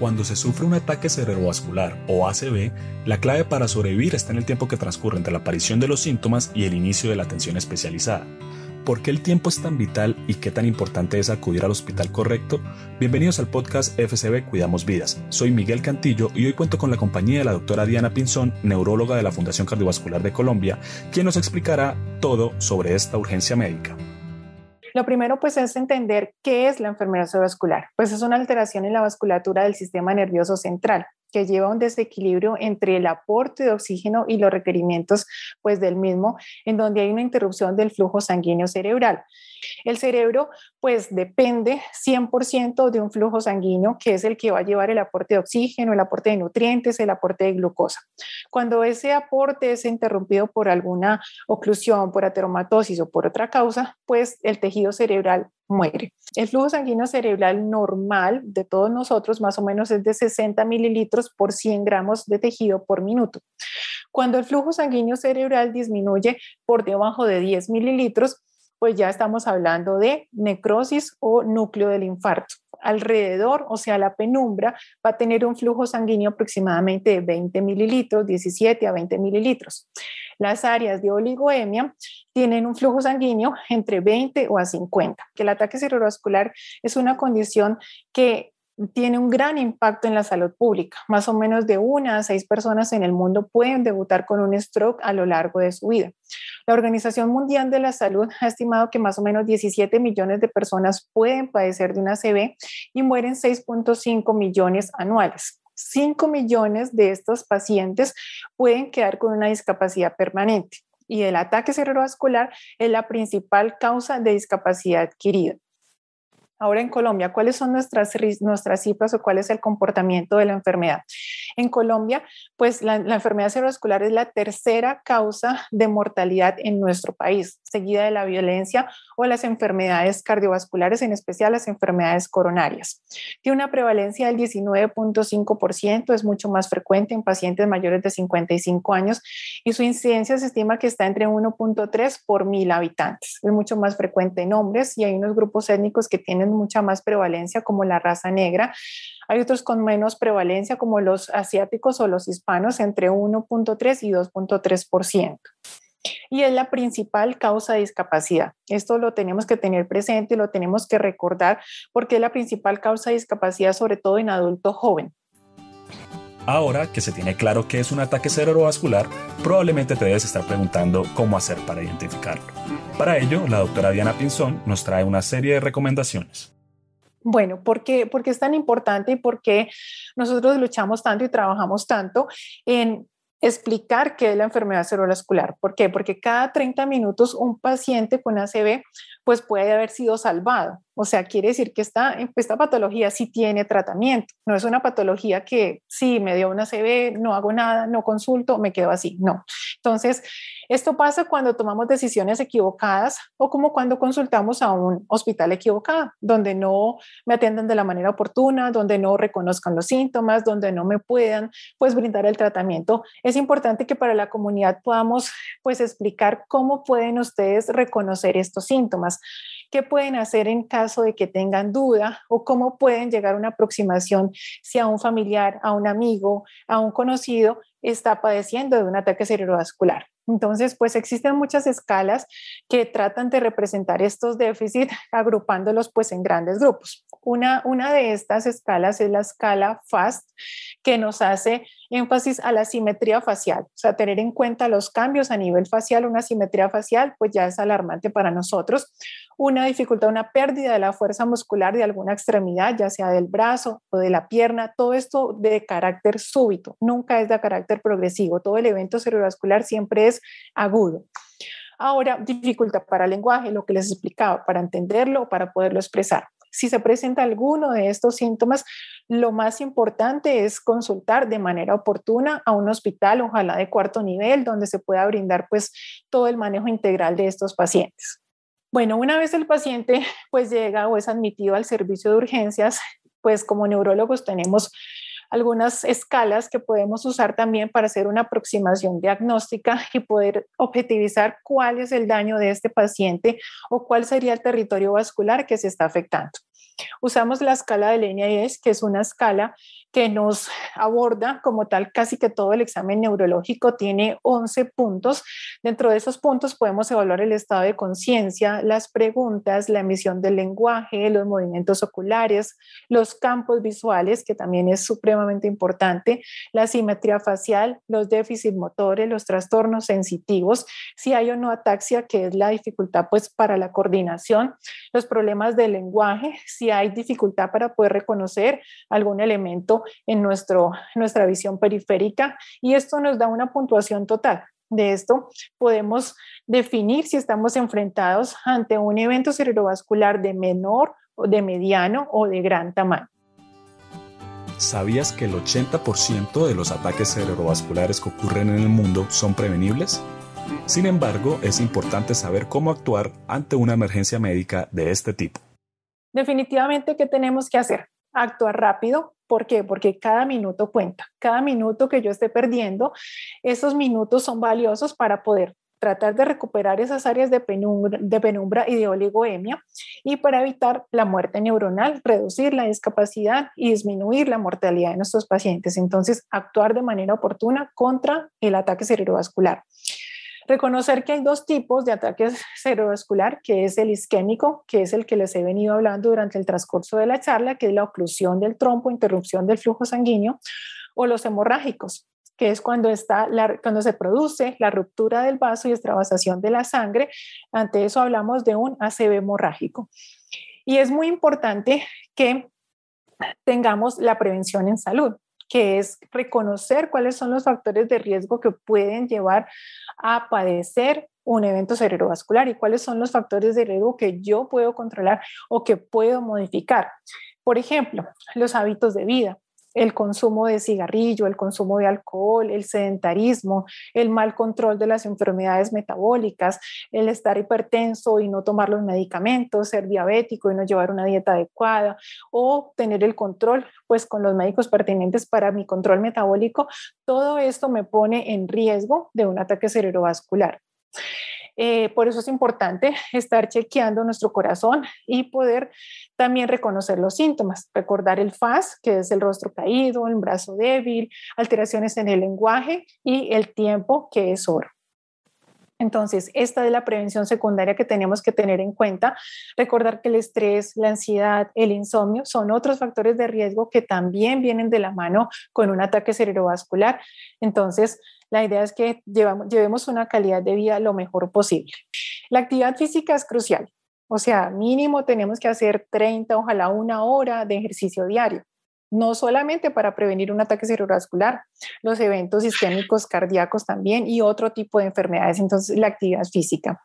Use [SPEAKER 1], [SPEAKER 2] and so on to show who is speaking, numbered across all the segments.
[SPEAKER 1] Cuando se sufre un ataque cerebrovascular o ACV, la clave para sobrevivir está en el tiempo que transcurre entre la aparición de los síntomas y el inicio de la atención especializada. ¿Por qué el tiempo es tan vital y qué tan importante es acudir al hospital correcto? Bienvenidos al podcast FCB Cuidamos Vidas. Soy Miguel Cantillo y hoy cuento con la compañía de la doctora Diana Pinzón, neuróloga de la Fundación Cardiovascular de Colombia, quien nos explicará todo sobre esta urgencia médica.
[SPEAKER 2] Lo primero pues es entender qué es la enfermedad cerebrovascular. Pues es una alteración en la vasculatura del sistema nervioso central que lleva un desequilibrio entre el aporte de oxígeno y los requerimientos pues del mismo, en donde hay una interrupción del flujo sanguíneo cerebral. El cerebro pues depende 100% de un flujo sanguíneo que es el que va a llevar el aporte de oxígeno, el aporte de nutrientes, el aporte de glucosa. Cuando ese aporte es interrumpido por alguna oclusión, por ateromatosis o por otra causa, pues el tejido cerebral muere. El flujo sanguíneo cerebral normal de todos nosotros más o menos es de 60 mililitros por 100 gramos de tejido por minuto. Cuando el flujo sanguíneo cerebral disminuye por debajo de 10 mililitros, pues ya estamos hablando de necrosis o núcleo del infarto. Alrededor, o sea, la penumbra, va a tener un flujo sanguíneo aproximadamente de 20 mililitros, 17 a 20 mililitros. Las áreas de oligoemia tienen un flujo sanguíneo entre 20 o a 50. Que el ataque cerebrovascular es una condición que tiene un gran impacto en la salud pública. Más o menos de una a seis personas en el mundo pueden debutar con un stroke a lo largo de su vida. La Organización Mundial de la Salud ha estimado que más o menos 17 millones de personas pueden padecer de una ACV y mueren 6.5 millones anuales. 5 millones de estos pacientes pueden quedar con una discapacidad permanente y el ataque cerebrovascular es la principal causa de discapacidad adquirida. Ahora en Colombia, ¿cuáles son nuestras, nuestras cifras o cuál es el comportamiento de la enfermedad? En Colombia, pues la, enfermedad cerebrovascular es la tercera causa de mortalidad en nuestro país, seguida de la violencia o las enfermedades cardiovasculares, en especial las enfermedades coronarias. Tiene una prevalencia del 19.5%, es mucho más frecuente en pacientes mayores de 55 años y su incidencia se estima que está entre 1.3 por mil habitantes. Es mucho más frecuente en hombres y hay unos grupos étnicos que tienen mucha más prevalencia, como la raza negra. Hay otros con menos prevalencia, como los asiáticos o los hispanos, entre 1.3 y 2.3% y es la principal causa de discapacidad. Esto lo tenemos que tener presente, lo tenemos que recordar porque es la principal causa de discapacidad, sobre todo en adulto joven.
[SPEAKER 1] Ahora que se tiene claro que es un ataque cerebrovascular, probablemente te debes estar preguntando cómo hacer para identificarlo. Para ello, la doctora Diana Pinzón nos trae una serie de recomendaciones.
[SPEAKER 2] Bueno, ¿por qué, es tan importante y por qué nosotros luchamos tanto y trabajamos tanto en explicar qué es la enfermedad cerebrovascular? ¿Por qué? Porque cada 30 minutos un paciente con ACV pues puede haber sido salvado. O sea, quiere decir que esta, esta patología sí tiene tratamiento. No es una patología que sí me dio una CB, no hago nada, no consulto, me quedo así. No. Entonces, esto pasa cuando tomamos decisiones equivocadas o como cuando consultamos a un hospital equivocado, donde no me atiendan de la manera oportuna, donde no reconozcan los síntomas, donde no me puedan pues brindar el tratamiento. Es importante que para la comunidad podamos pues explicar cómo pueden ustedes reconocer estos síntomas qué pueden hacer en caso de que tengan duda o cómo pueden llegar a una aproximación si a un familiar, a un amigo, a un conocido está padeciendo de un ataque cerebrovascular. Entonces, pues existen muchas escalas que tratan de representar estos déficits agrupándolos pues en grandes grupos. Una, una de estas escalas es la escala FAST, que nos hace énfasis a la simetría facial, o sea, tener en cuenta los cambios a nivel facial, una simetría facial, pues ya es alarmante para nosotros. Una dificultad, una pérdida de la fuerza muscular de alguna extremidad, ya sea del brazo o de la pierna, todo esto de carácter súbito, nunca es de carácter progresivo, todo el evento cerebrovascular siempre es agudo. Ahora, dificultad para el lenguaje, lo que les explicaba, para entenderlo, para poderlo expresar. Si se presenta alguno de estos síntomas, lo más importante es consultar de manera oportuna a un hospital, ojalá de cuarto nivel, donde se pueda brindar pues todo el manejo integral de estos pacientes. Bueno, una vez el paciente pues llega o es admitido al servicio de urgencias, pues como neurólogos tenemos algunas escalas que podemos usar también para hacer una aproximación diagnóstica y poder objetivizar cuál es el daño de este paciente o cuál sería el territorio vascular que se está afectando. Usamos la escala de 10, que es una escala que nos aborda como tal casi que todo el examen neurológico. Tiene 11 puntos. Dentro de esos puntos podemos evaluar el estado de conciencia, las preguntas, la emisión del lenguaje, los movimientos oculares, los campos visuales, que también es supremamente importante, la simetría facial, los déficits motores, los trastornos sensitivos, si hay o no ataxia, que es la dificultad pues para la coordinación, los problemas del lenguaje, si hay dificultad para poder reconocer algún elemento en nuestro, nuestra visión periférica y esto nos da una puntuación total. De esto podemos definir si estamos enfrentados ante un evento cerebrovascular de menor o de mediano o de gran tamaño.
[SPEAKER 1] ¿Sabías que el 80% de los ataques cerebrovasculares que ocurren en el mundo son prevenibles? Sin embargo, es importante saber cómo actuar ante una emergencia médica de este tipo.
[SPEAKER 2] Definitivamente, ¿qué tenemos que hacer? Actuar rápido. ¿Por qué? Porque cada minuto cuenta. Cada minuto que yo esté perdiendo, esos minutos son valiosos para poder tratar de recuperar esas áreas de penumbra, y de oligoemia y para evitar la muerte neuronal, reducir la discapacidad y disminuir la mortalidad de nuestros pacientes. Entonces, actuar de manera oportuna contra el ataque cerebrovascular. Reconocer que hay dos tipos de ataque cerebrovascular, que es el isquémico, que es el que les he venido hablando durante el transcurso de la charla, que es la oclusión del trompo, interrupción del flujo sanguíneo, o los hemorrágicos, que es cuando, está cuando se produce la ruptura del vaso y extravasación de la sangre. Ante eso hablamos de un ACV hemorrágico. Y es muy importante que tengamos la prevención en salud que es reconocer cuáles son los factores de riesgo que pueden llevar a padecer un evento cerebrovascular y cuáles son los factores de riesgo que yo puedo controlar o que puedo modificar. Por ejemplo, los hábitos de vida el consumo de cigarrillo, el consumo de alcohol, el sedentarismo, el mal control de las enfermedades metabólicas, el estar hipertenso y no tomar los medicamentos, ser diabético y no llevar una dieta adecuada o tener el control pues con los médicos pertinentes para mi control metabólico, todo esto me pone en riesgo de un ataque cerebrovascular. Eh, por eso es importante estar chequeando nuestro corazón y poder también reconocer los síntomas, recordar el FAS, que es el rostro caído, el brazo débil, alteraciones en el lenguaje y el tiempo, que es oro. Entonces, esta es la prevención secundaria que tenemos que tener en cuenta. Recordar que el estrés, la ansiedad, el insomnio son otros factores de riesgo que también vienen de la mano con un ataque cerebrovascular. Entonces, la idea es que llevemos una calidad de vida lo mejor posible. La actividad física es crucial. O sea, mínimo tenemos que hacer 30, ojalá una hora de ejercicio diario no solamente para prevenir un ataque cerebrovascular, los eventos isquémicos cardíacos también y otro tipo de enfermedades, entonces la actividad física.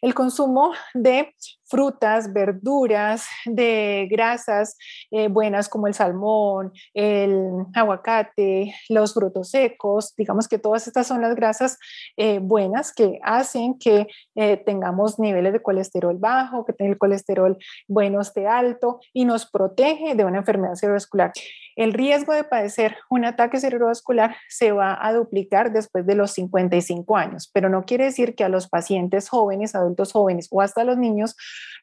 [SPEAKER 2] El consumo de frutas, verduras, de grasas eh, buenas como el salmón, el aguacate, los frutos secos, digamos que todas estas son las grasas eh, buenas que hacen que eh, tengamos niveles de colesterol bajo, que tenga el colesterol bueno esté alto y nos protege de una enfermedad cerebrovascular. El riesgo de padecer un ataque cerebrovascular se va a duplicar después de los 55 años, pero no quiere decir que a los pacientes jóvenes, adultos jóvenes o hasta los niños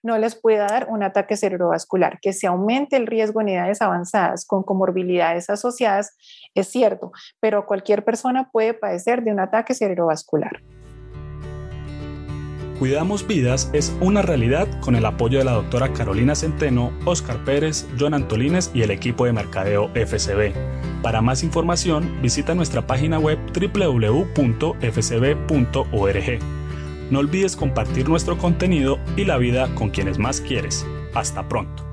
[SPEAKER 2] no les pueda dar un ataque cerebrovascular. Que se aumente el riesgo en edades avanzadas con comorbilidades asociadas es cierto, pero cualquier persona puede padecer de un ataque cerebrovascular.
[SPEAKER 1] Cuidamos Vidas es una realidad con el apoyo de la doctora Carolina Centeno, Oscar Pérez, John Antolines y el equipo de mercadeo FCB. Para más información, visita nuestra página web www.fcb.org. No olvides compartir nuestro contenido y la vida con quienes más quieres. Hasta pronto.